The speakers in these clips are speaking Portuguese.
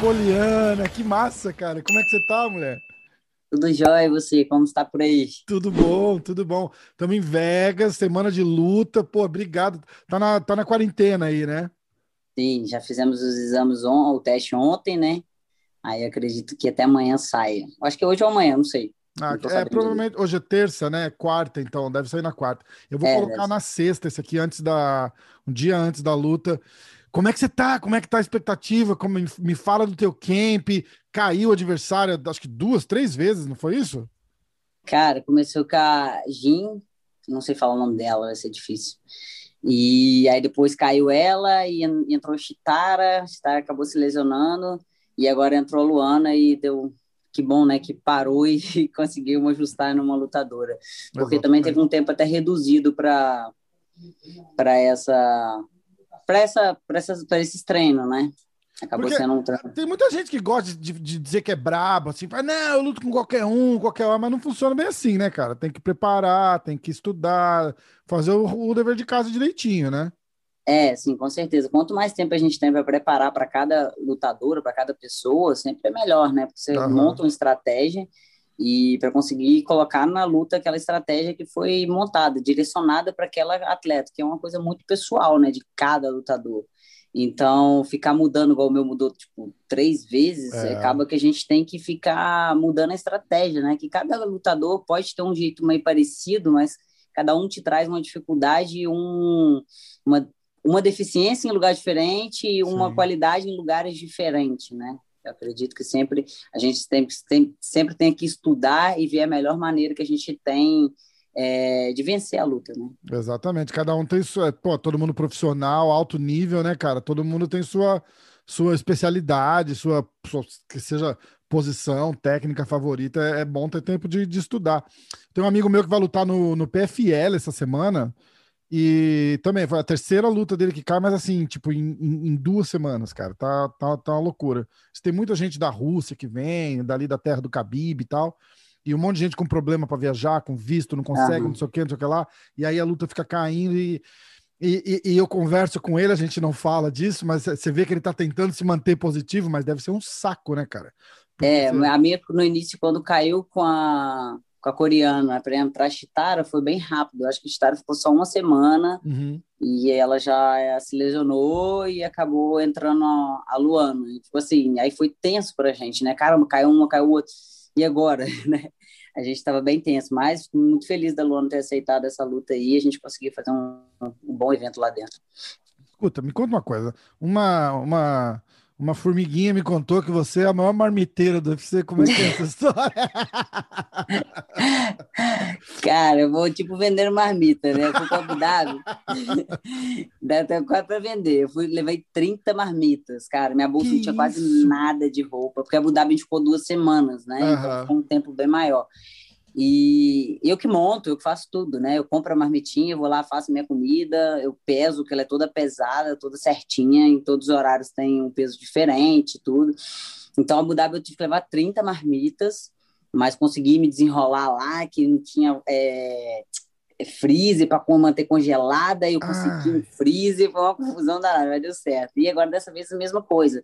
Poliana, que massa, cara. Como é que você tá, mulher? Tudo jóia, e você? Como está por aí? Tudo bom, tudo bom. Estamos em Vegas, semana de luta. Pô, obrigado. Tá na, tá na quarentena aí, né? Sim, já fizemos os exames, on, o teste ontem, né? Aí acredito que até amanhã saia. Acho que hoje ou amanhã, não sei. Ah, não é, provavelmente hoje é terça, né? Quarta, então, deve sair na quarta. Eu vou é, colocar na sexta esse aqui antes da. Um dia antes da luta. Como é que você tá? Como é que tá a expectativa? Como me fala do teu camp? Caiu o adversário, acho que duas, três vezes, não foi isso? Cara, começou com a Jin, não sei falar o nome dela, vai ser difícil. E aí depois caiu ela e entrou Chitara, Chitara acabou se lesionando e agora entrou a Luana e deu que bom, né, que parou e conseguiu ajustar numa lutadora. Porque Exatamente. também teve um tempo até reduzido para para essa para essa, para esses treinos, né? Acabou Porque sendo um treino. Tem muita gente que gosta de, de dizer que é brabo, assim, fala, não, eu luto com qualquer um, qualquer um, mas não funciona bem assim, né, cara? Tem que preparar, tem que estudar, fazer o, o dever de casa direitinho, né? É, sim, com certeza. Quanto mais tempo a gente tem para preparar para cada lutadora, para cada pessoa, sempre é melhor, né? Porque você uhum. monta uma estratégia e para conseguir colocar na luta aquela estratégia que foi montada, direcionada para aquela atleta, que é uma coisa muito pessoal, né, de cada lutador. Então, ficar mudando, igual o meu mudou, tipo, três vezes, é. acaba que a gente tem que ficar mudando a estratégia, né? Que cada lutador pode ter um jeito meio parecido, mas cada um te traz uma dificuldade, um, uma, uma deficiência em lugar diferente e uma Sim. qualidade em lugares diferentes, né? Eu acredito que sempre a gente tem, tem, sempre tem que estudar e ver a melhor maneira que a gente tem é, de vencer a luta, né? Exatamente. Cada um tem sua, pô, todo mundo profissional, alto nível, né, cara? Todo mundo tem sua sua especialidade, sua, sua que seja posição, técnica favorita. É, é bom ter tempo de, de estudar. Tem um amigo meu que vai lutar no, no PFL essa semana. E também foi a terceira luta dele que cai, mas assim, tipo, em, em, duas semanas, cara. Tá, tá, tá uma loucura. Tem muita gente da Rússia que vem, dali da terra do Khabib e tal. E um monte de gente com problema para viajar, com visto, não consegue, uhum. não sei o que, não sei o que lá. E aí a luta fica caindo e, e, e, e, eu converso com ele, a gente não fala disso, mas você vê que ele tá tentando se manter positivo, mas deve ser um saco, né, cara? Porque é, você... a minha no início, quando caiu com a com a coreana para entrar a Chitara foi bem rápido. Eu acho que a Chitara ficou só uma semana uhum. e ela já eh, se lesionou e acabou entrando a, a Luana. E, tipo assim, aí foi tenso para a gente, né? Caramba, caiu uma, caiu outra. E agora, né? A gente estava bem tenso, mas muito feliz da Luana ter aceitado essa luta aí e a gente conseguiu fazer um, um bom evento lá dentro. Escuta, me conta uma coisa. Uma, uma uma formiguinha me contou que você é a maior marmiteira do UFC. Como é que é essa história? Cara, eu vou tipo vender marmita, né? Eu fui para Abu Dhabi, dá até quase para vender. Eu fui, levei 30 marmitas, cara. Minha bolsa que não tinha isso? quase nada de roupa, porque Abu Dhabi a gente ficou duas semanas, né? Uhum. Então ficou um tempo bem maior. E eu que monto, eu que faço tudo, né? Eu compro a marmitinha, eu vou lá, faço minha comida, eu peso, que ela é toda pesada, toda certinha, em todos os horários tem um peso diferente, tudo. Então, a Abu Dhabi eu tive que levar 30 marmitas, mas consegui me desenrolar lá, que não tinha é, freezer para manter congelada, e eu consegui ah. um freezer, foi uma confusão danada, mas deu certo. E agora, dessa vez, a mesma coisa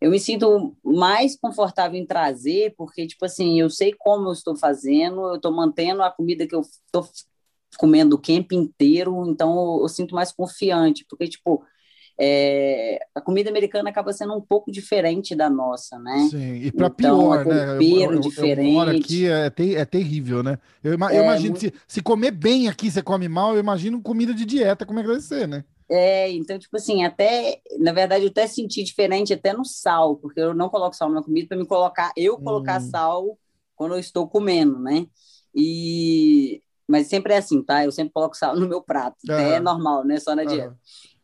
eu me sinto mais confortável em trazer, porque, tipo assim, eu sei como eu estou fazendo, eu estou mantendo a comida que eu estou comendo o camp inteiro, então eu, eu, sinto mais confiante, porque, tipo, é, a comida americana acaba sendo um pouco diferente da nossa, né? Sim, e para então, pior, é né? Eu, eu, diferente. Eu aqui é, ter, é terrível, né? Eu, eu é, imagino, muito... se, se comer bem aqui, você come mal, eu imagino comida de dieta, como é que vai ser, né? É, então, tipo assim, até, na verdade, eu até senti diferente até no sal, porque eu não coloco sal na comida para me colocar, eu colocar hum. sal quando eu estou comendo, né? E mas sempre é assim, tá? Eu sempre coloco sal no meu prato, uhum. é normal, né? Só na dieta. Uhum.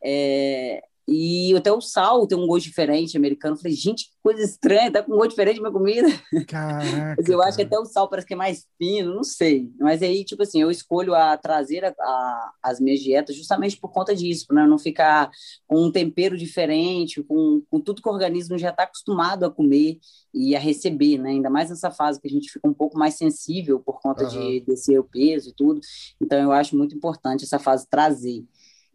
É... e até o sal tem um gosto diferente americano. Eu falei, gente, que coisa estranha, tá com um gosto diferente minha comida. Caraca. Mas eu acho que até o sal parece que é mais fino, não sei. Mas aí, tipo assim, eu escolho a trazer a, a, as minhas dietas justamente por conta disso, para não ficar com um tempero diferente, com, com tudo que o organismo já está acostumado a comer e a receber, né? Ainda mais nessa fase que a gente fica um pouco mais sensível por conta uhum. de descer o peso e tudo. Então, eu acho muito importante essa fase trazer.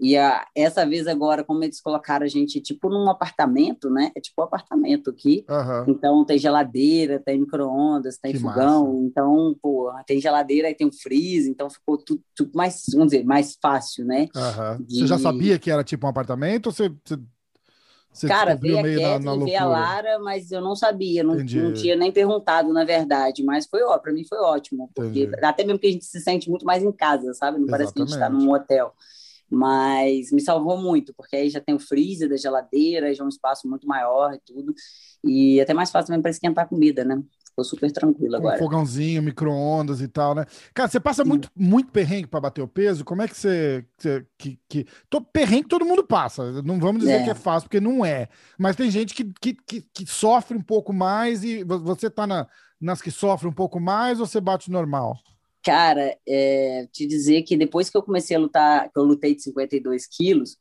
E a, essa vez agora, como eles colocaram a gente tipo num apartamento, né? É tipo um apartamento aqui. Uhum. Então tem geladeira, tem micro-ondas, tem que fogão. Massa. Então, pô, tem geladeira e tem um freezer, então ficou tudo, tudo, mais, vamos dizer, mais fácil, né? Uhum. De... Você já sabia que era tipo um apartamento ou você, você... Você Cara, veio a Kathleen, veio a Lara, mas eu não sabia, não, não, tinha nem perguntado, na verdade. Mas foi ó, para mim foi ótimo, porque Entendi. até mesmo que a gente se sente muito mais em casa, sabe? Não Exatamente. parece que a gente está num hotel mas me salvou muito, porque aí já tem o freezer da geladeira, já é um espaço muito maior e tudo, e até mais fácil também para esquentar a comida, né? Ficou super tranquilo agora. Um fogãozinho, micro-ondas e tal, né? Cara, você passa muito, muito perrengue para bater o peso? Como é que você. que, que... Tô, perrengue todo mundo passa. Não vamos dizer é. que é fácil, porque não é. Mas tem gente que, que, que, que sofre um pouco mais e você tá na, nas que sofre um pouco mais ou você bate normal? Cara, é, te dizer que depois que eu comecei a lutar, que eu lutei de 52 quilos,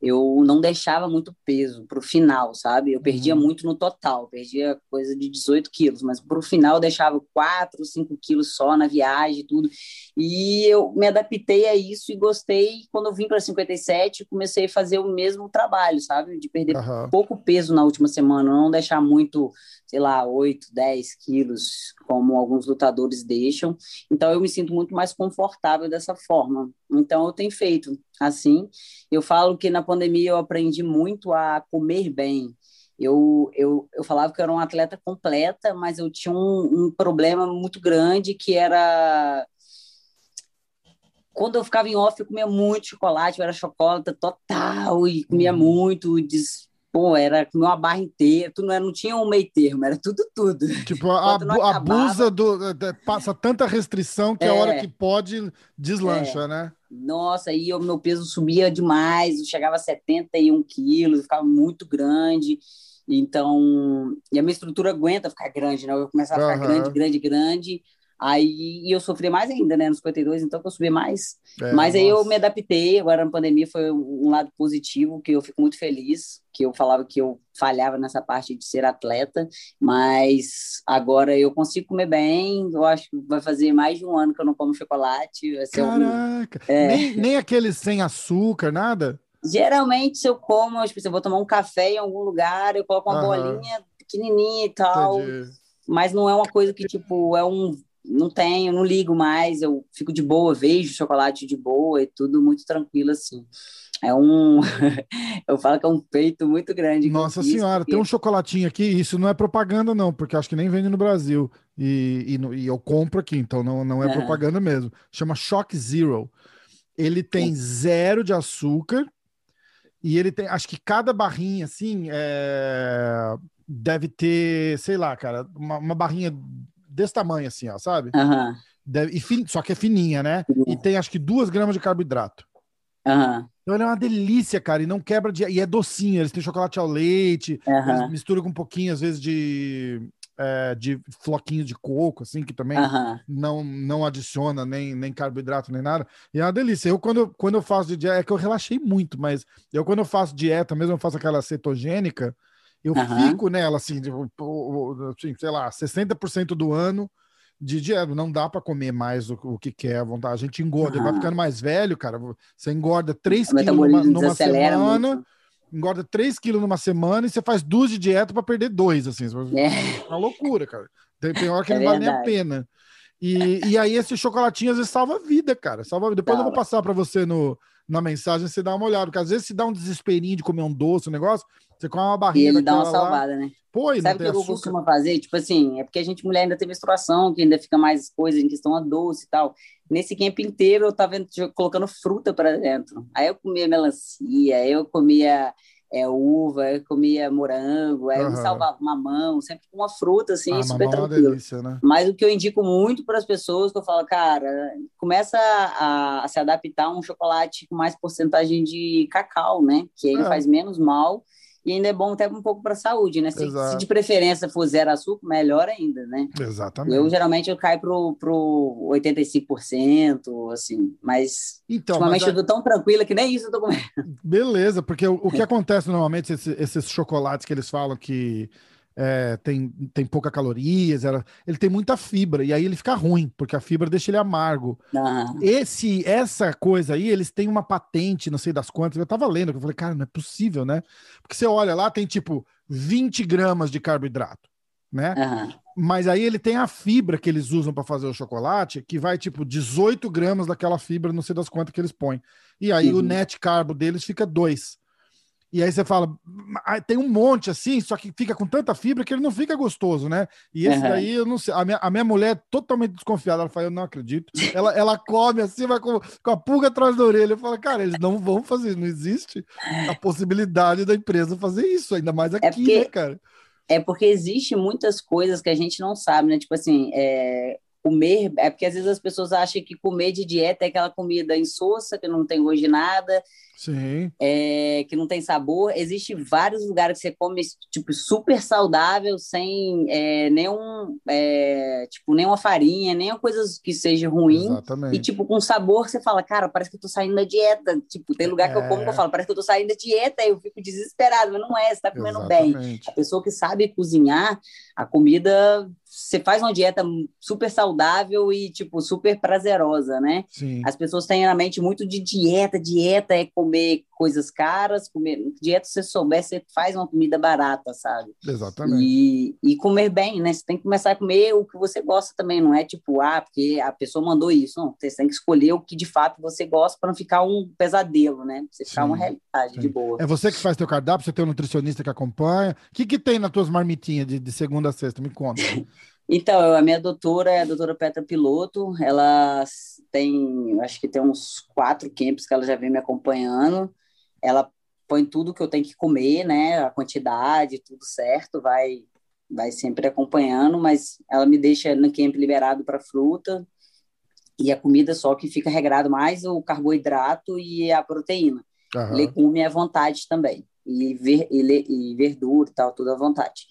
eu não deixava muito peso para o final, sabe? Eu perdia uhum. muito no total, perdia coisa de 18 quilos, mas para o final eu deixava 4, 5 quilos só na viagem e tudo. E eu me adaptei a isso e gostei. Quando eu vim para 57, comecei a fazer o mesmo trabalho, sabe? De perder uhum. pouco peso na última semana, não deixar muito, sei lá, 8, 10 quilos, como alguns lutadores deixam. Então eu me sinto muito mais confortável dessa forma. Então eu tenho feito assim. Eu falo que na pandemia eu aprendi muito a comer bem. Eu, eu, eu falava que eu era uma atleta completa, mas eu tinha um, um problema muito grande que era quando eu ficava em off, eu comia muito chocolate, eu era chocolate total e comia uhum. muito, des, pô, era comer uma barra inteira, tu não, era, não tinha um meio termo, era tudo, tudo. Tipo, a, abusa do. Passa tanta restrição que é, a hora é. que pode deslancha, é. né? Nossa, aí o meu peso subia demais, eu chegava a 71 quilos, ficava muito grande. Então, e a minha estrutura aguenta ficar grande, né? Eu começava a ficar uhum. grande, grande, grande. Aí eu sofri mais ainda, né, nos 52, então que eu subi mais. É, Mas aí eu me adaptei, agora na pandemia foi um lado positivo, que eu fico muito feliz, que eu falava que eu falhava nessa parte de ser atleta, mas agora eu consigo comer bem, eu acho que vai fazer mais de um ano que eu não como chocolate. Caraca! Um... É... Nem, nem aqueles sem açúcar, nada? Geralmente, se eu como, tipo, se eu vou tomar um café em algum lugar, eu coloco uma bolinha pequenininha e tal. Entendi. Mas não é uma coisa que, tipo, é um não tenho, não ligo mais, eu fico de boa, vejo chocolate de boa e tudo muito tranquilo assim. É um. eu falo que é um peito muito grande. Nossa Senhora, porque... tem um chocolatinho aqui, isso não é propaganda, não, porque acho que nem vende no Brasil. E, e, e eu compro aqui, então não, não é propaganda mesmo. Chama Shock Zero. Ele tem zero de açúcar e ele tem, acho que cada barrinha assim é, deve ter, sei lá, cara, uma, uma barrinha desse tamanho, assim, ó, sabe? Uhum. Deve, e fin, só que é fininha, né? Uhum. E tem acho que duas gramas de carboidrato. Uhum. Então ele é uma delícia, cara, e não quebra de. E é docinho, eles têm chocolate ao leite, uhum. mistura com um pouquinho, às vezes, de, é, de floquinho de coco, assim, que também uhum. não, não adiciona nem, nem carboidrato nem nada. E é uma delícia. Eu, quando, quando eu faço de dieta, é que eu relaxei muito, mas eu, quando eu faço dieta, mesmo eu faço aquela cetogênica, eu uhum. fico nela, assim, assim, sei lá, 60% do ano de dieta. Não dá para comer mais o, o, que quer à vontade. A gente engorda, uhum. vai ficando mais velho, cara. Você engorda 3 quilos numa, numa semana. Muito. Engorda 3 quilos numa semana e você faz duas de dieta para perder dois, assim. É. uma loucura, cara. Tem, tem hora que é não vale nem a pena. E, e aí esse chocolatinho às vezes salva a vida, cara. Salva Depois eu vou passar para você no, na mensagem, você dá uma olhada. Porque às vezes se dá um desesperinho de comer um doce, um negócio, você come uma barriga. E ele dá uma salvada, lá. né? Pô, Sabe o que eu costumo fazer? Tipo assim, é porque a gente, mulher, ainda tem menstruação, que ainda fica mais coisa em questão a doce e tal. Nesse camp inteiro, eu tava colocando fruta para dentro. Aí eu comia melancia, eu comia é, uva, eu comia morango, aí uhum. eu salvava mamão, sempre com uma fruta, assim, ah, super é tranquilo. Delícia, né? Mas o que eu indico muito para as pessoas, que eu falo, cara, começa a, a, se adaptar a um chocolate com mais porcentagem de cacau, né? Que ele é. faz menos mal e ainda é bom até um pouco para a saúde, né? Se, se, de preferência for zero açúcar, melhor ainda, né? Exatamente. Eu geralmente eu caio pro, pro 85%, assim, mas então, ultimamente mas eu tô tão tranquila que nem isso eu tô comendo. Beleza, porque o, o que acontece normalmente, esse, esses chocolates que eles falam que é, tem, tem pouca calorias, ela, ele tem muita fibra, e aí ele fica ruim, porque a fibra deixa ele amargo. Esse, essa coisa aí, eles têm uma patente, não sei das quantas, eu tava lendo, eu falei, cara, não é possível, né? Porque você olha lá, tem tipo 20 gramas de carboidrato, né? Uhum. Mas aí ele tem a fibra que eles usam para fazer o chocolate, que vai tipo 18 gramas daquela fibra, não sei das quantas que eles põem. E aí uhum. o net carbo deles fica 2. E aí você fala, tem um monte assim, só que fica com tanta fibra que ele não fica gostoso, né? E esse uhum. daí, eu não sei. A minha, a minha mulher é totalmente desconfiada. Ela fala, eu não acredito. Ela, ela come assim, vai com, com a pulga atrás da orelha. Eu falo, cara, eles não vão fazer isso. Não existe a possibilidade da empresa fazer isso, ainda mais aqui, é porque, né, cara? É porque existe muitas coisas que a gente não sabe, né? Tipo assim, é, comer, é porque às vezes as pessoas acham que comer de dieta é aquela comida insossa, que não tem gosto de nada, Sim. É, que não tem sabor. Existe vários lugares que você come tipo super saudável, sem é, nenhum é, tipo nenhuma farinha, nem coisas que seja ruim. Exatamente. E tipo com sabor você fala, cara, parece que eu tô saindo da dieta. Tipo tem lugar que eu como que eu é. falo, parece que eu tô saindo da dieta. Eu fico desesperado, mas não é. Você tá comendo Exatamente. bem. A pessoa que sabe cozinhar a comida você faz uma dieta super saudável e, tipo, super prazerosa, né? Sim. As pessoas têm na mente muito de dieta, dieta é comer coisas caras, comer dieta, se você souber, você faz uma comida barata, sabe? Exatamente. E, e comer bem, né? Você tem que começar a comer o que você gosta também, não é tipo, ah, porque a pessoa mandou isso. Não, você tem que escolher o que de fato você gosta para não ficar um pesadelo, né? Pra você ficar Sim. uma realidade Sim. de boa. É você que faz teu cardápio, você tem um nutricionista que acompanha. O que, que tem nas tuas marmitinhas de, de segunda a sexta? Me conta. Então, a minha doutora é a doutora Petra Piloto, ela tem, acho que tem uns quatro camps que ela já vem me acompanhando, ela põe tudo que eu tenho que comer, né, a quantidade, tudo certo, vai vai sempre acompanhando, mas ela me deixa no camp liberado para fruta e a comida só que fica regrado mais o carboidrato e a proteína. Uhum. Legume à vontade também, e, ver, e, e verdura e tal, tudo à vontade.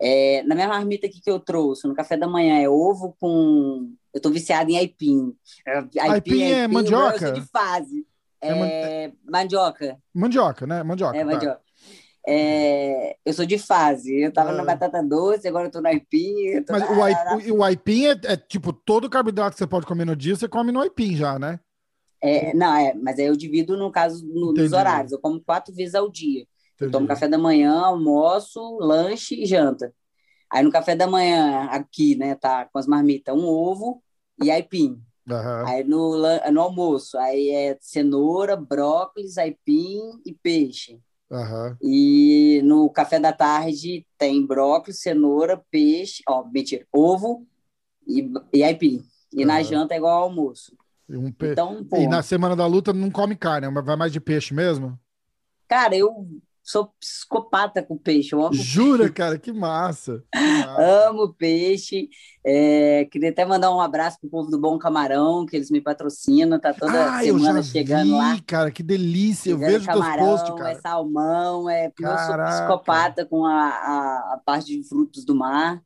É, na minha marmita aqui que eu trouxe, no café da manhã, é ovo com. Eu tô viciada em aipim. Aipim, aipim, é, aipim mandioca? de fase. É, é mandioca. Mandioca, né? Mandioca. É, tá. mandioca. É, eu sou de fase. Eu tava é. na batata doce, agora eu tô no aipim. Tô Mas na, o, aipim, na... o aipim é, é, tipo todo carboidrato que você pode comer no dia, você come no aipim já, né? É, não, é, mas aí eu divido no caso no, nos horários. Eu como quatro vezes ao dia. Eu tomo café da manhã, almoço, lanche e janta. Aí no café da manhã, aqui, né, tá com as marmitas, um ovo e aipim. Uhum. Aí no, no almoço, aí é cenoura, brócolis, aipim e peixe. Uhum. E no café da tarde tem brócolis, cenoura, peixe, ó, mentira, ovo e, e aipim. E uhum. na janta é igual ao almoço. E, um pe... então, pô, e na semana da luta não come carne, vai mais de peixe mesmo? Cara, eu sou psicopata com peixe. Eu amo Jura, peixe. cara? Que massa. Que massa. amo peixe. É, queria até mandar um abraço pro povo do Bom Camarão, que eles me patrocinam. Tá toda ah, semana chegando vi, lá. cara, que delícia. Eu vejo camarão, posts, cara. É salmão, é eu sou psicopata com a, a, a parte de frutos do mar.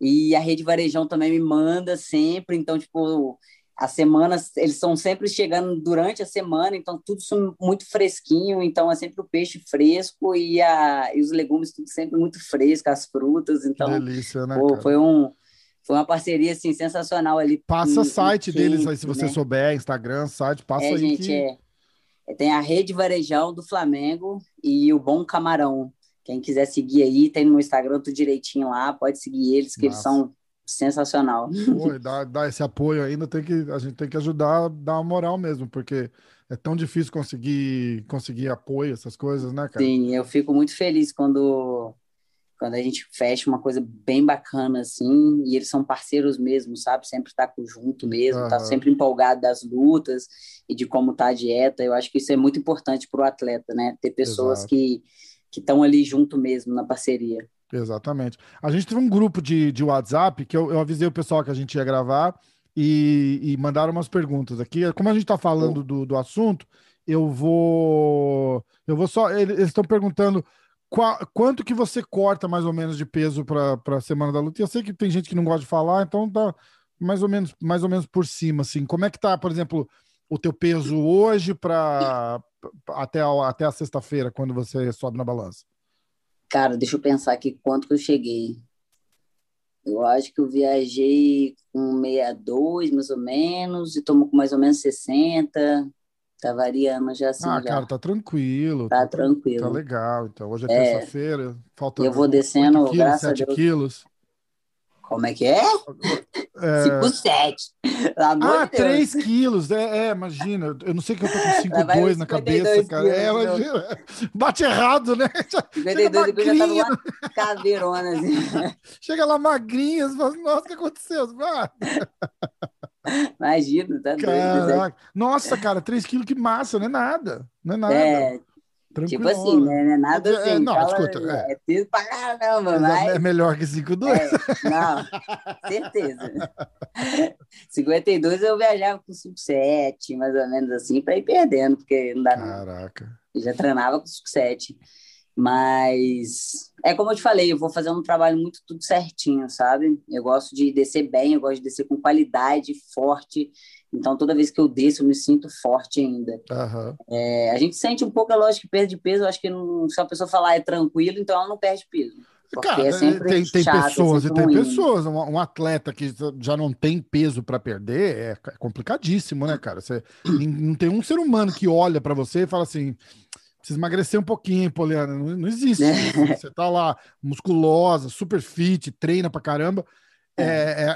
E a Rede Varejão também me manda sempre. Então, tipo, as semanas, eles são sempre chegando durante a semana, então tudo muito fresquinho, então é sempre o peixe fresco e, a, e os legumes tudo sempre muito fresco, as frutas, então Delícia, né, pô, foi um foi uma parceria assim sensacional ali. Passa o site deles aí se você né? souber, Instagram, site, passa é, aí. Gente, que... é, é, tem a Rede Varejão do Flamengo e o Bom Camarão. Quem quiser seguir aí, tem no Instagram tudo direitinho lá, pode seguir eles, que Nossa. eles são sensacional. Pô, dá, dá esse apoio ainda, tem que, a gente tem que ajudar a dar uma moral mesmo, porque é tão difícil conseguir, conseguir apoio, essas coisas, né, cara? Sim, eu fico muito feliz quando, quando a gente fecha uma coisa bem bacana, assim, e eles são parceiros mesmo, sabe? Sempre tá junto mesmo, uhum. tá sempre empolgado das lutas e de como tá a dieta. Eu acho que isso é muito importante para o atleta, né? Ter pessoas Exato. que que estão ali junto mesmo na parceria. Exatamente. A gente teve um grupo de, de WhatsApp que eu, eu avisei o pessoal que a gente ia gravar e, e mandaram umas perguntas aqui. Como a gente está falando do, do assunto, eu vou. Eu vou só. Eles estão perguntando qual, quanto que você corta mais ou menos de peso para a semana da luta. E eu sei que tem gente que não gosta de falar, então tá mais ou menos, mais ou menos por cima, assim. Como é que tá, por exemplo, o teu peso hoje para até a, até a sexta-feira, quando você sobe na balança? Cara, deixa eu pensar aqui quanto que eu cheguei. Eu acho que eu viajei com 62, mais ou menos, e tomo com mais ou menos 60. Tá variando já assim. Ah, já. cara, tá tranquilo. Tá tranquilo. Tá legal. Então, hoje é, É. terça-feira, falta Eu vou descendo, 8 quilos, graças a 7 Deus. quilos. Como é que é? É... 5, 7. Pelo amor Ah, de Deus. 3 quilos. É, é, imagina. Eu não sei que eu tô com Lá vai 5,2 os na 52 cabeça, cara. É, quilos, imagina. Bate errado, né? 52 e eu já tava uma caveirona, assim. Chega lá magrinha, você fala, nossa, o que aconteceu? Ah, Imagina, tá doido. caraca. Nossa, cara, 3 quilos, que massa, não é nada. Não é nada. É, tipo Tranquilona. assim, né? Não é nada É, assim. não, fala, escuta, é. é peso pra caramba, Mas mas... É melhor que 5,2. É, não, certeza. 52 eu viajava com 57, mais ou menos assim, para ir perdendo, porque não dá não. Caraca. Eu já treinava com 57. Mas é como eu te falei, eu vou fazer um trabalho muito tudo certinho, sabe? Eu gosto de descer bem, eu gosto de descer com qualidade, forte. Então, toda vez que eu desço, eu me sinto forte ainda. Aham. É, a gente sente um pouco a lógica de perda de peso. Eu acho que não, se a pessoa falar é tranquilo, então ela não perde peso. Cara, é tem, tem chato, é pessoas e tem ruim. pessoas. Um, um atleta que já não tem peso para perder é c- complicadíssimo, né, cara? Você, não tem um ser humano que olha para você e fala assim: precisa emagrecer um pouquinho, Poliana. Não, não existe. isso. Você tá lá, musculosa, super fit, treina pra caramba. É,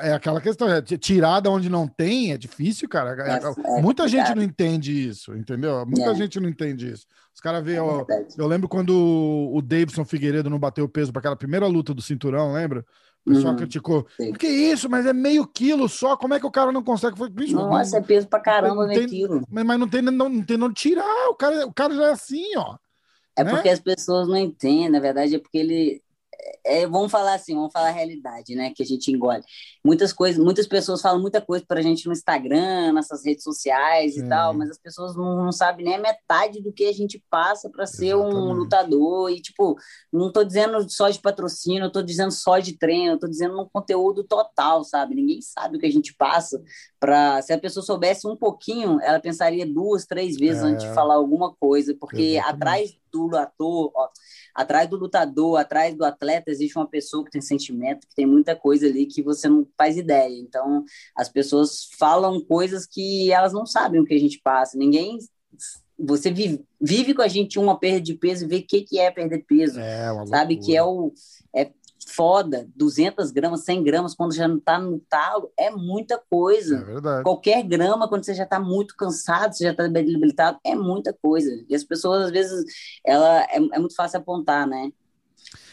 é, é aquela questão, é tirar da onde não tem é difícil, cara. É- É- é Muita gente não entende isso, entendeu? Muita É. gente não entende isso. Os caras veem, É ó, eu lembro quando o Davidson Figueiredo não bateu peso para aquela primeira luta do cinturão, lembra? O pessoal Uhum, criticou. sim. Que isso, mas é meio quilo só, como é que o cara não consegue? Foi, bicho, não- Nossa, é peso pra caramba, não meio tem- quilo. mas, mas não tem não, não tem onde tirar, o cara, o cara já é assim, ó. É né? porque as pessoas não entendem, na verdade, é porque ele. É, vamos falar assim, vamos falar a realidade, né? Que a gente engole. Muitas coisas, muitas pessoas falam muita coisa pra gente no Instagram, nessas redes sociais e tal, mas as pessoas não, não sabem nem a metade do que a gente passa para ser um lutador. E, tipo, não tô dizendo só de patrocínio, eu tô dizendo só de treino, eu tô dizendo um conteúdo total, sabe? Ninguém sabe o que a gente passa. Pra... Se a pessoa soubesse um pouquinho, ela pensaria duas, três vezes É. antes de falar alguma coisa, porque Exatamente. atrás do ator, ó, atrás do lutador, atrás do atleta, existe uma pessoa que tem sentimento, que tem muita coisa ali que você não faz ideia. Então, as pessoas falam coisas que elas não sabem o que a gente passa. Ninguém. Você vive, vive com a gente uma perda de peso e vê o que, que é perder peso. É, uma sabe? Que é o. É foda, 200 gramas, 100 gramas, quando já não tá no talo, é muita coisa. É verdade. Qualquer grama, quando você já está muito cansado, você já está debilitado, é muita coisa. E as pessoas, às vezes, ela é, é muito fácil apontar, né?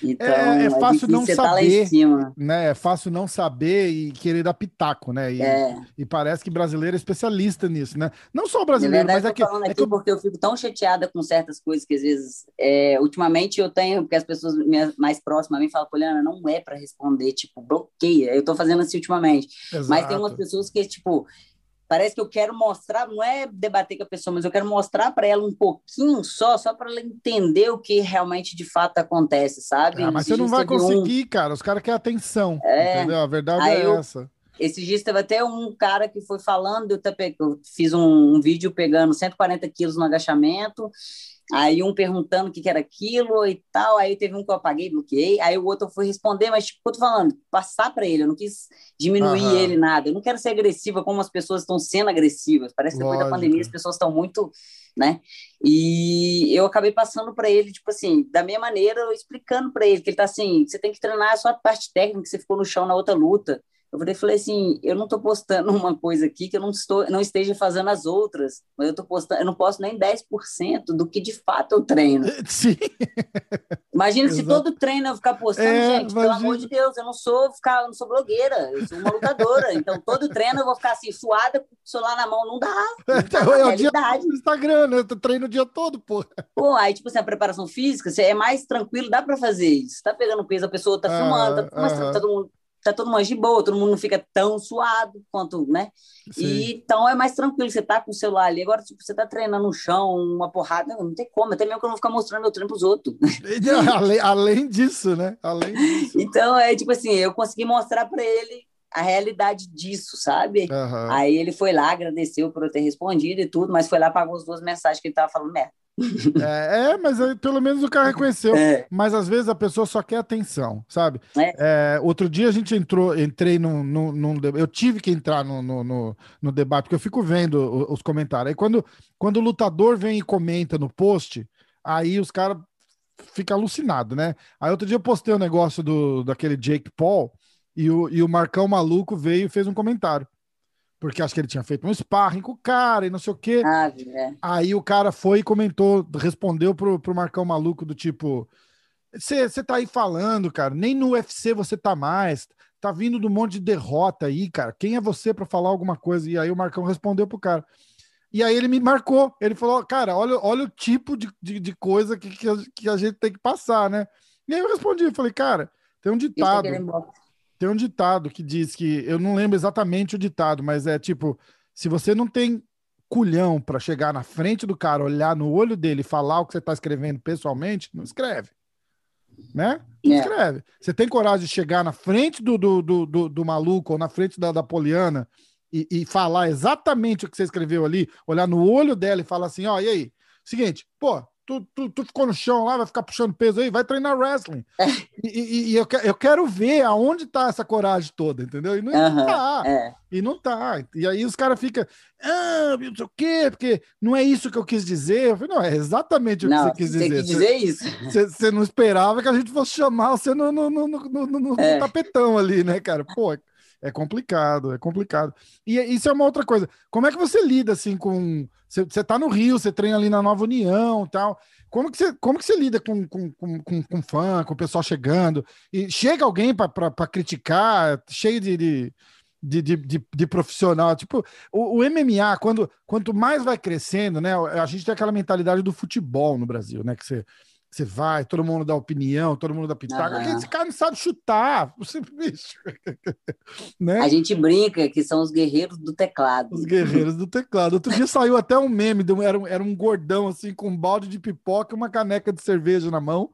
Então, É- é fácil difícil não você tá lá em saber. cima. Né, é fácil não saber e querer dar pitaco, né? E, É. e parece que brasileiro é especialista nisso, né? Não só brasileiro, verdade, mas é eu que, é aqui que eu- porque eu fico tão chateada com certas coisas que, às vezes, é, ultimamente eu tenho, porque as pessoas mais próximas a mim falam, Poliana, não é para responder, tipo, bloqueia. Eu tô fazendo assim ultimamente. Mas tem umas Exato. pessoas que, tipo, parece que eu quero mostrar, não é debater com a pessoa, mas eu quero mostrar para ela um pouquinho só, só para ela entender o que realmente de fato acontece, sabe? Ah, mas você não vai teve um- conseguir, cara. Os caras querem atenção. É. Entendeu? A verdade Aí é eu- essa. Esses dias teve até um cara que foi falando, eu, pe- eu fiz um, um vídeo pegando 140 quilos no agachamento, aí um perguntando o que, que era aquilo e tal, aí teve um que eu apaguei, bloqueei, aí o outro foi responder, mas tipo, eu tô falando, passar para ele, eu não quis diminuir Aham. ele nada, eu não quero ser agressiva como as pessoas estão sendo agressivas, parece que depois da Lógico. pandemia as pessoas estão muito, né, e eu acabei passando para ele, tipo assim, da minha maneira, explicando para ele, que ele tá assim, você tem que treinar a sua parte técnica, você ficou no chão na outra luta, Eu falei assim, eu não estou postando uma coisa aqui que eu não, estou, não esteja fazendo as outras, mas eu tô postando, eu não posto nem 10% do que de fato eu treino. Sim. Imagina se todo treino eu ficar postando, é, gente, imagina. pelo amor de Deus, eu não sou ficar, eu não sou blogueira, eu sou uma lutadora. então todo treino eu vou ficar assim, suada com o celular na mão, não dá. Não dá então, é o dia do Instagram, né? Eu treino o dia todo, pô. Pô, aí, tipo assim, a preparação física, é mais tranquilo, dá para fazer isso. Tá pegando peso, a pessoa tá ah, filmando, tá, mas tá todo mundo tá todo mundo de boa, todo mundo não fica tão suado quanto, né? Sim. E, então é mais tranquilo, você tá com o celular ali, agora tipo, você tá treinando no chão, uma porrada, não, tem como, até mesmo que eu não vou ficar mostrando meu treino pros outros. além, além disso, né? Além disso. Então é tipo assim, eu consegui mostrar para ele a realidade disso, sabe? Uhum. Aí ele foi lá, agradeceu por eu ter respondido e tudo, mas foi lá, pagou as duas mensagens que ele tava falando merda. É, é, mas pelo menos o cara reconheceu. É. Mas às vezes a pessoa só quer atenção, sabe? É. É, outro dia a gente entrou, entrei num, num, num, Eu tive que entrar no, no, no, no, debate, porque eu fico vendo os comentários. Aí quando, quando o lutador vem e comenta no post, aí os caras ficam alucinados, né? Aí outro dia eu postei um negócio do, daquele Jake Paul e o, e o Marcão Maluco veio e fez um comentário porque acho que ele tinha feito um sparring com o cara e não sei o quê. Ah, é. Aí o cara foi e comentou, respondeu pro, pro Marcão Maluco do tipo: Você tá aí falando, cara, nem no UFC você tá mais, tá vindo do monte de derrota aí, cara. Quem é você para falar alguma coisa? E aí o Marcão respondeu pro cara. E aí ele me marcou, ele falou, cara, olha, olha o tipo de, de, de coisa que, que a, que, a, gente tem que passar, né? E aí eu respondi, falei, cara, tem um ditado. Tem um ditado que diz que eu não lembro exatamente o ditado, mas é tipo, se você não tem culhão para chegar na frente do cara, olhar no olho dele e falar o que você está escrevendo pessoalmente, não escreve. Né? Não é. escreve. Você tem coragem de chegar na frente do, do, do, do, do maluco ou na frente da, da Poliana e, e, falar exatamente o que você escreveu ali, olhar no olho dela e falar assim: ó, oh, e aí? Seguinte, pô, tu, tu, tu, ficou no chão lá, vai ficar puxando peso aí, vai treinar wrestling. É. E, e, e eu, eu, quero ver aonde tá essa coragem toda, entendeu? E não, uhum, tá. É. E não tá. E aí os caras ficam, ah, não sei o quê, porque não é isso que eu quis dizer. Eu falei, não, é exatamente o que você quis dizer. Que dizer você, isso. Você, você, não esperava que a gente fosse chamar você no, no, no, no, no, é. no tapetão ali, né, cara? Pô, é complicado, é complicado. E isso é uma outra coisa. Como é que você lida assim com. Você, tá no Rio, você treina ali na Nova União tal. Como que você, como que você lida com, com, com, com fã, com o pessoal chegando? E chega alguém para criticar, cheio de, de, de, de, de, profissional. Tipo, o, o, MMA, quando, quanto mais vai crescendo, né? A gente tem aquela mentalidade do futebol no Brasil, né? Que você você vai, todo mundo dá opinião, todo mundo dá pitaco. Uhum. Esse cara não sabe chutar. Você, bicho. né? A gente brinca que são os guerreiros do teclado. Os guerreiros do teclado. Outro dia saiu até um meme, era um, era um gordão assim, com um balde de pipoca e uma caneca de cerveja na mão,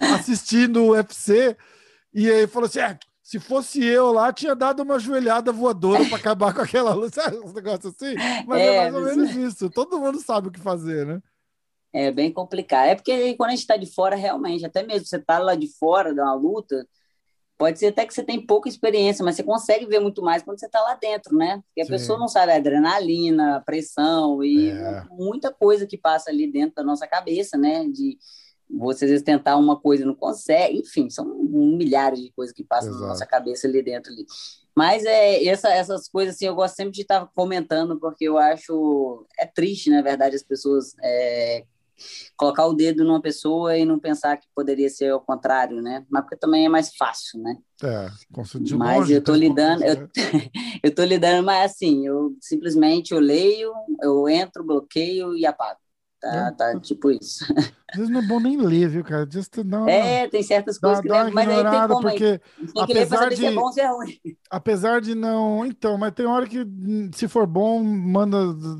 assistindo o UFC. E aí falou assim: é, se fosse eu lá, tinha dado uma joelhada voadora para acabar com aquela luz. Sabe um negócio assim? Mas é, é mais ou menos isso. Todo mundo sabe o que fazer, né? É bem complicado. É porque quando a gente está de fora, realmente, até mesmo você está lá de fora de uma luta, pode ser até que você tem pouca experiência, mas você consegue ver muito mais quando você está lá dentro, né? Porque a Sim. pessoa não sabe a adrenalina, a pressão e é. muita coisa que passa ali dentro da nossa cabeça, né? De você às vezes tentar uma coisa e não consegue, enfim, são milhares de coisas que passam Exato. na nossa cabeça ali dentro ali. Mas é, essa, essas coisas assim, eu gosto sempre de estar comentando, porque eu acho é triste, na verdade, as pessoas é, colocar o dedo numa pessoa e não pensar que poderia ser ao contrário, né? Mas porque também é mais fácil, né? É, de Mas longe, eu tô lidando, eu, eu tô lidando, mas assim, eu simplesmente eu leio, eu entro, bloqueio e apago. Tá, é. tá tipo isso. Às vezes não é bom nem ler, viu, cara? Just não, é, tem certas coisas que não, mas aí tem como. Porque, tem que ler pra saber de, se é bom ou se é ruim. Apesar de não. Então, mas tem hora que, se for bom, manda.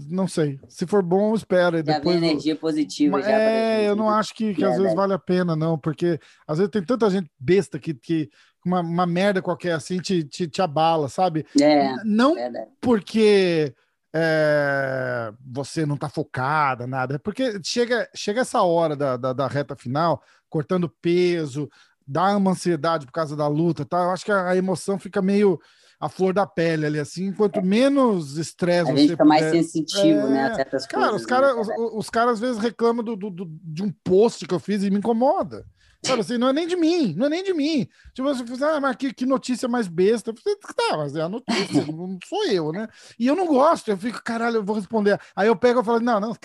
Não sei. Se for bom, espera. Já depois vem energia positiva. Mas, é, eu não acho que, que às vezes vale a pena, não, porque às vezes tem tanta gente besta que. que uma, uma merda qualquer assim te, te, te abala, sabe? É, não verdade. porque é, você não está focada, nada. Porque chega, chega essa hora da, da, da, reta final, cortando peso, dá uma ansiedade por causa da luta, tá? Eu acho que a, emoção fica meio a flor da pele ali, assim, quanto menos estresse você fica puder, mais sensitivo, é, né, a certas cara, coisas. Os caras, né? os, os caras às vezes reclamam do, do, do, de um post que eu fiz e me incomoda. Sabe assim, não é nem de mim, não é nem de mim. Tipo, você fala, ah, mas que, que notícia mais besta. Eu falei, tá, mas é a notícia, não sou eu, né? E eu não gosto, eu fico, caralho, eu vou responder. Aí eu pego e falo, não, não,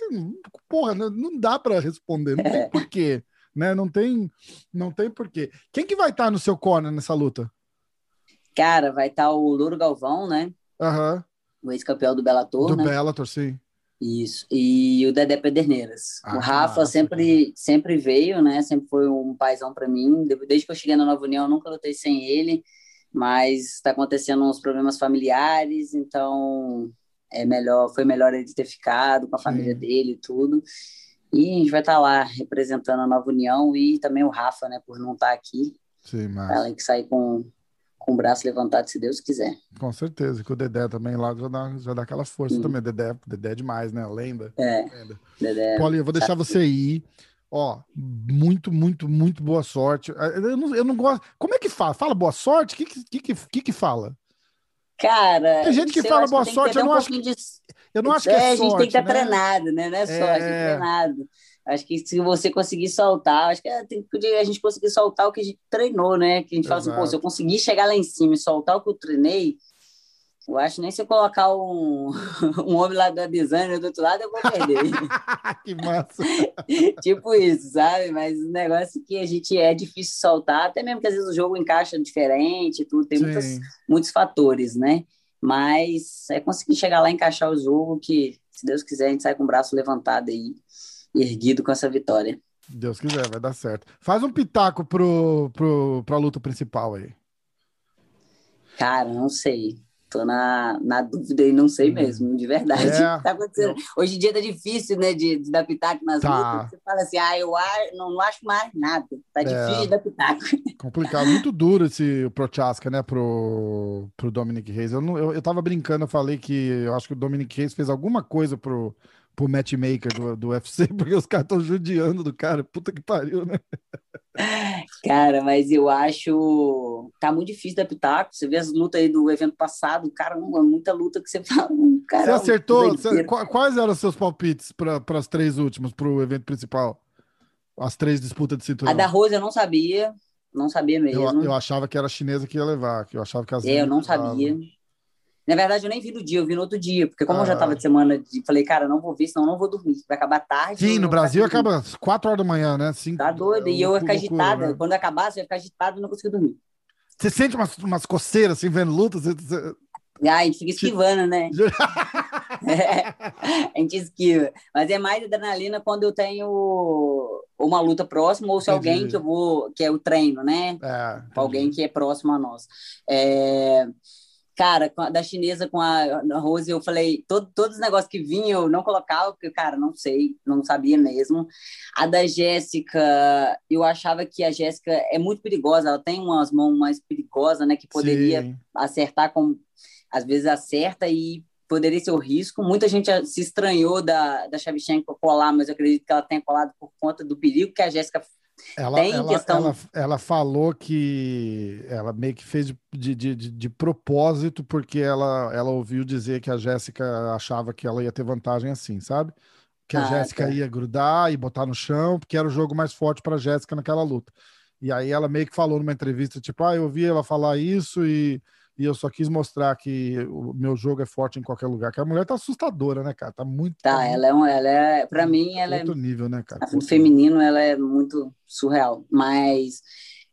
porra, não, não dá para responder, não tem porquê, né? Não tem, não tem porquê. Quem que vai estar tá no seu corner nessa luta? Cara, vai estar tá o Louro Galvão, né? Aham. Uhum. O ex-campeão do Bellator, do né? Do Bellator, sim. Isso. E o Dedé Pederneiras. Ah, o Rafa sempre, cara. sempre veio, né? Sempre foi um paizão para mim. Desde que eu cheguei na Nova União, eu nunca lutei sem ele. Mas está acontecendo uns problemas familiares, então é melhor, foi melhor ele ter ficado com a família Sim. dele e tudo. E a gente vai estar tá lá representando a Nova União e também o Rafa, né, por não estar tá aqui. Sim, mas... Além que sair com, com o braço levantado, se Deus quiser. Com certeza, que o Dedé também lá já dá, já dá aquela força Sim. também. Dedé, Dedé é demais, né? Lenda. É. Lenda. Dedé. Paulinho, eu vou deixar você ir. Ó, muito, muito, muito boa sorte. Eu não, eu não gosto. Como é que fala? Fala boa sorte? O que, que, que, que, que fala? Cara. Tem gente que fala boa sorte, eu não um acho. De... Eu não acho que é, é sorte. A gente tem que estar né? treinado, né? Não é sorte, é, é treinado. Acho que se você conseguir soltar, acho que é, tem que a gente conseguir soltar o que a gente treinou, né? Que a gente Exato. fala assim, pô, se eu conseguir chegar lá em cima e soltar o que eu treinei, eu acho nem se eu colocar um, um homem lá da design do outro lado, eu vou perder. que massa! tipo isso, sabe? Mas o negócio que a gente é difícil soltar, até mesmo que às vezes o jogo encaixa diferente, tudo, tem muitas, muitos fatores, né? Mas é conseguir chegar lá e encaixar o jogo que, se Deus quiser, a gente sai com o braço levantado aí erguido com essa vitória. Deus quiser, vai dar certo. Faz um pitaco pro, pro, pra luta principal aí. Cara, não sei. Tô na, na dúvida e não sei uhum. mesmo, de verdade. É, tá acontecendo. Hoje em dia tá difícil, né, de, de dar pitaco nas tá. lutas. Você fala assim, ah, eu não, não acho mais nada. Tá é. difícil de dar pitaco. Complicado. Muito duro esse Prochaska, né, pro, pro Dominic Reis. Eu, não, eu, eu tava brincando, eu falei que eu acho que o Dominic Reis fez alguma coisa pro pro matchmaker do, do UFC, porque os caras estão judiando do cara. Puta que pariu, né? Cara, mas eu acho. Tá muito difícil da Pitaco. Você vê as lutas aí do evento passado, cara, muita luta que você fala. Cara, você acertou? Você, quais eram os seus palpites para as três últimas, para o evento principal? As três disputas de cinturão. A da Rose eu não sabia. Não sabia mesmo. Eu, eu achava que era a chinesa que ia levar, que eu achava que as É, eu não sabia. Na verdade, eu nem vi no dia, eu vi no outro dia, porque como ah. eu já tava de semana, de, falei, cara, não vou ver, senão não vou dormir, vai acabar tarde. Sim, no Brasil acaba às 4 horas da manhã, né? Cinco, tá doido, e eu ia ficar agitada. Né? Quando acabasse, eu ia ficar agitada e não conseguia dormir. Você sente umas, umas coceiras assim, vendo lutas? Você, você... Ah, a gente fica esquivando, né? é, a gente esquiva. Mas é mais adrenalina quando eu tenho uma luta próxima ou se Entendi. alguém que eu vou, que é o treino, né? É, alguém que é próximo a nós. É cara, da chinesa com a, Rose, eu falei, todo, todos os negócios que vinham eu não colocava, porque, cara, não sei, não sabia mesmo. A da Jéssica, eu achava que a Jéssica é muito perigosa, ela tem umas mãos mais perigosas, né, que poderia Sim. acertar, com, às vezes acerta e poderia ser o risco. Muita gente se estranhou da, da Shevchenko colar, mas eu acredito que ela tenha colado por conta do perigo que a Jéssica ela, Tem ela, questão... ela, ela falou que ela meio que fez de, de, de, de, propósito, porque ela, ela ouviu dizer que a Jéssica achava que ela ia ter vantagem assim, sabe? Que a ah, Jéssica tá. ia grudar e botar no chão, porque era o jogo mais forte para a Jéssica naquela luta. E aí ela meio que falou numa entrevista, tipo, ah, eu ouvi ela falar isso e e eu só quis mostrar que o meu jogo é forte em qualquer lugar. Que a mulher tá assustadora, né, cara? Tá muito. Tá, ela é, um, ela é, para mim, ela outro é. Outro nível, né, cara? O feminino, ela é muito surreal. Mas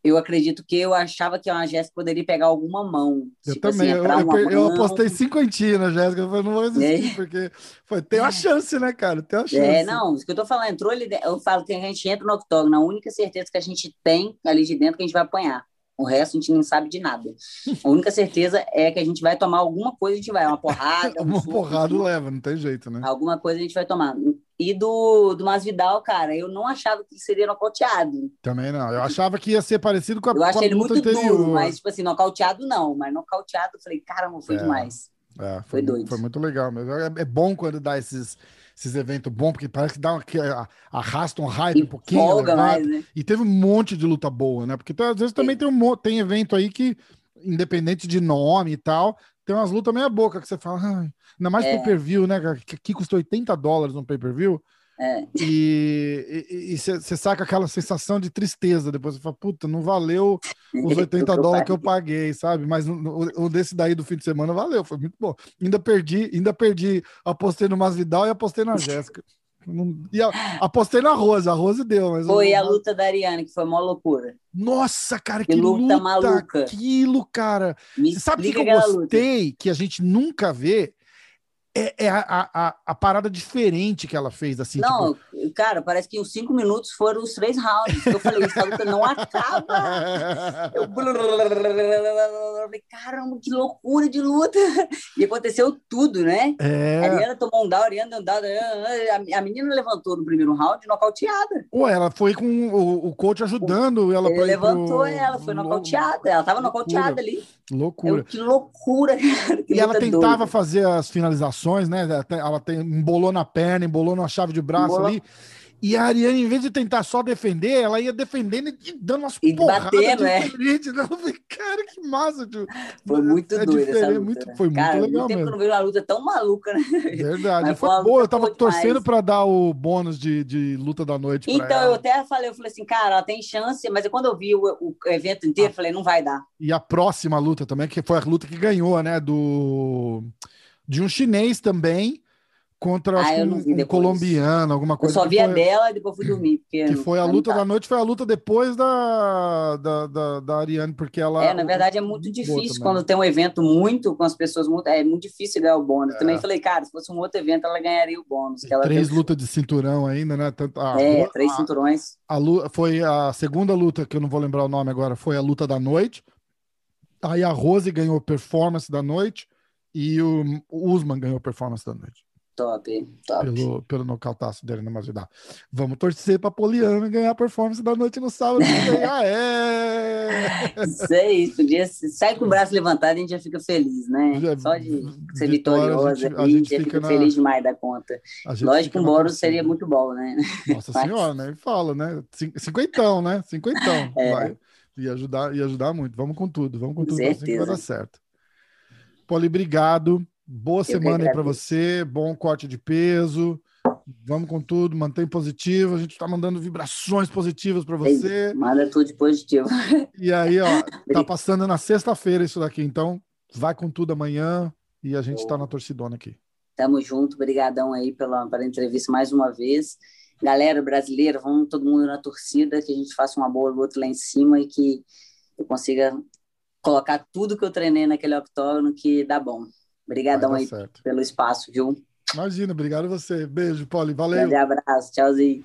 eu acredito que eu achava que a Jéssica poderia pegar alguma mão. Eu tipo também, assim, eu, eu, eu, apostei cinquentinha na Jéssica, eu falei, não vou existir, é. porque foi, tem uma chance, né, cara? Tem uma é, chance. É, não, isso que eu tô falando, entrou ali, eu falo que a gente entra no octógono, a única certeza que a gente tem ali de dentro é que a gente vai apanhar. O resto a gente não sabe de nada. A única certeza é que a gente vai tomar alguma coisa, a gente vai, uma porrada. uma porrada leva, não tem jeito, né? Alguma coisa a gente vai tomar. E do, do Masvidal, cara, eu não achava que seria nocauteado. Também não. Eu achava que ia ser parecido com a Eu achei ele muito anterior. duro, mas, tipo assim, nocauteado não. Mas nocauteado, eu falei, cara, não foi é, demais. É, foi, foi doido. Foi muito legal mesmo. É, é bom quando dá esses esses eventos bons, porque parece que dá uma, que arrasta um hype um pouquinho. Folga mais, né? E teve um monte de luta boa, né? Porque às vezes também tem, um, tem evento aí que, independente de nome e tal, tem umas lutas meia boca que você fala, ainda mais é. pay-per-view, né? Que, que custa 80 dólares no pay-per-view. É. E você saca aquela sensação de tristeza. Depois você fala, puta, não valeu os 80 dólares que eu paguei, sabe? Mas o, o, desse daí do fim de semana valeu, foi muito bom. Ainda perdi, ainda perdi, apostei no Masvidal e apostei na Jéssica. E a, apostei na Rose, a Rose deu. Mas foi a luta da Ariane, que foi uma loucura. Nossa, cara, que, que luta, luta maluca. Aquilo, cara. Me sabe o que, que eu gostei luta. que a gente nunca vê? É, é a, a, a, parada diferente que ela fez, assim. Não, tipo... cara, parece que os cinco minutos foram os três rounds. Eu falei, essa luta não acaba. Eu... Caramba, que loucura de luta. E aconteceu tudo, né? É... A Ariana tomou um down, a Ariana down, a menina levantou no primeiro round nocauteada. Ué, ela foi com o, o coach ajudando ela. Ele levantou pro... ela, foi nocauteada. Ela tava nocauteada ali. Loucura. Eu, que loucura, cara. Que e ela tentava doida. fazer as finalizações, né? Ela tem, embolou na perna, embolou na chave de braço embolou. ali. E a Ariane, em vez de tentar só defender, ela ia defendendo e dando umas e porradas diferentes. Né? Eu falei, cara, que massa. Tipo, foi muito é doido essa luta. Muito, né? Foi cara, muito legal tempo mesmo. que eu não vejo uma luta tão maluca, né? Verdade. Mas foi boa. Eu tava torcendo para dar o bônus de, de luta da noite Então, eu até falei, eu falei assim, cara, ela tem chance, mas quando eu vi o, o evento inteiro, ah. eu falei, não vai dar. E a próxima luta também, que foi a luta que ganhou, né? Do... De um chinês também, contra ah, um, um colombiano, alguma coisa. Eu só vi a dela e depois fui dormir. que foi a luta da noite, foi a luta depois da, da, da, da Ariane, porque ela. É, na verdade é muito difícil quando tem um evento muito com as pessoas muito. É muito difícil ganhar o bônus. É. Também falei, cara, se fosse um outro evento, ela ganharia o bônus. ela três teve... lutas de cinturão ainda, né? Tanto, a, é, a, três cinturões. A, a, foi a segunda luta, que eu não vou lembrar o nome agora, foi a luta da noite. Aí a Rose ganhou performance da noite e o Usman ganhou performance da noite. Top, top. Pelo, pelo nocautaço dele na Masvidal. Vamos torcer para Poliana ganhar a performance da noite no sábado. ah, é! Isso aí, podia sai com o braço levantado e a gente já fica feliz, né? Já, Só de ser vitoriosa, a gente, a gente fica, fica na... feliz demais da conta. Lógico que um bônus seria muito bom, né? Nossa Mas... senhora, né? Fala, né? Cinquentão, né? Cinquentão. É. Vai. Ia ajudar, ia ajudar muito. Vamos com tudo, vamos com tudo. Assim que vai dar certo. Poli, obrigado. Boa Eu semana aí para você, bom corte de peso. Vamos com tudo, mantém positivo. A gente está mandando vibrações positivas para você. Manda tudo de positivo. E aí, ó, tá passando na sexta-feira isso daqui, então vai com tudo amanhã e a gente está na torcidona aqui. Tamo junto, obrigadão aí pela, pela entrevista mais uma vez. Galera brasileira, vamos todo mundo na torcida, que a gente faça uma boa luta lá em cima e que eu consiga colocar tudo que eu treinei naquele octógono que dá bom. Obrigadão aí certo. pelo espaço, viu? Imagina, obrigado a você. Beijo, Poli. Valeu. Um abraço. Tchauzinho.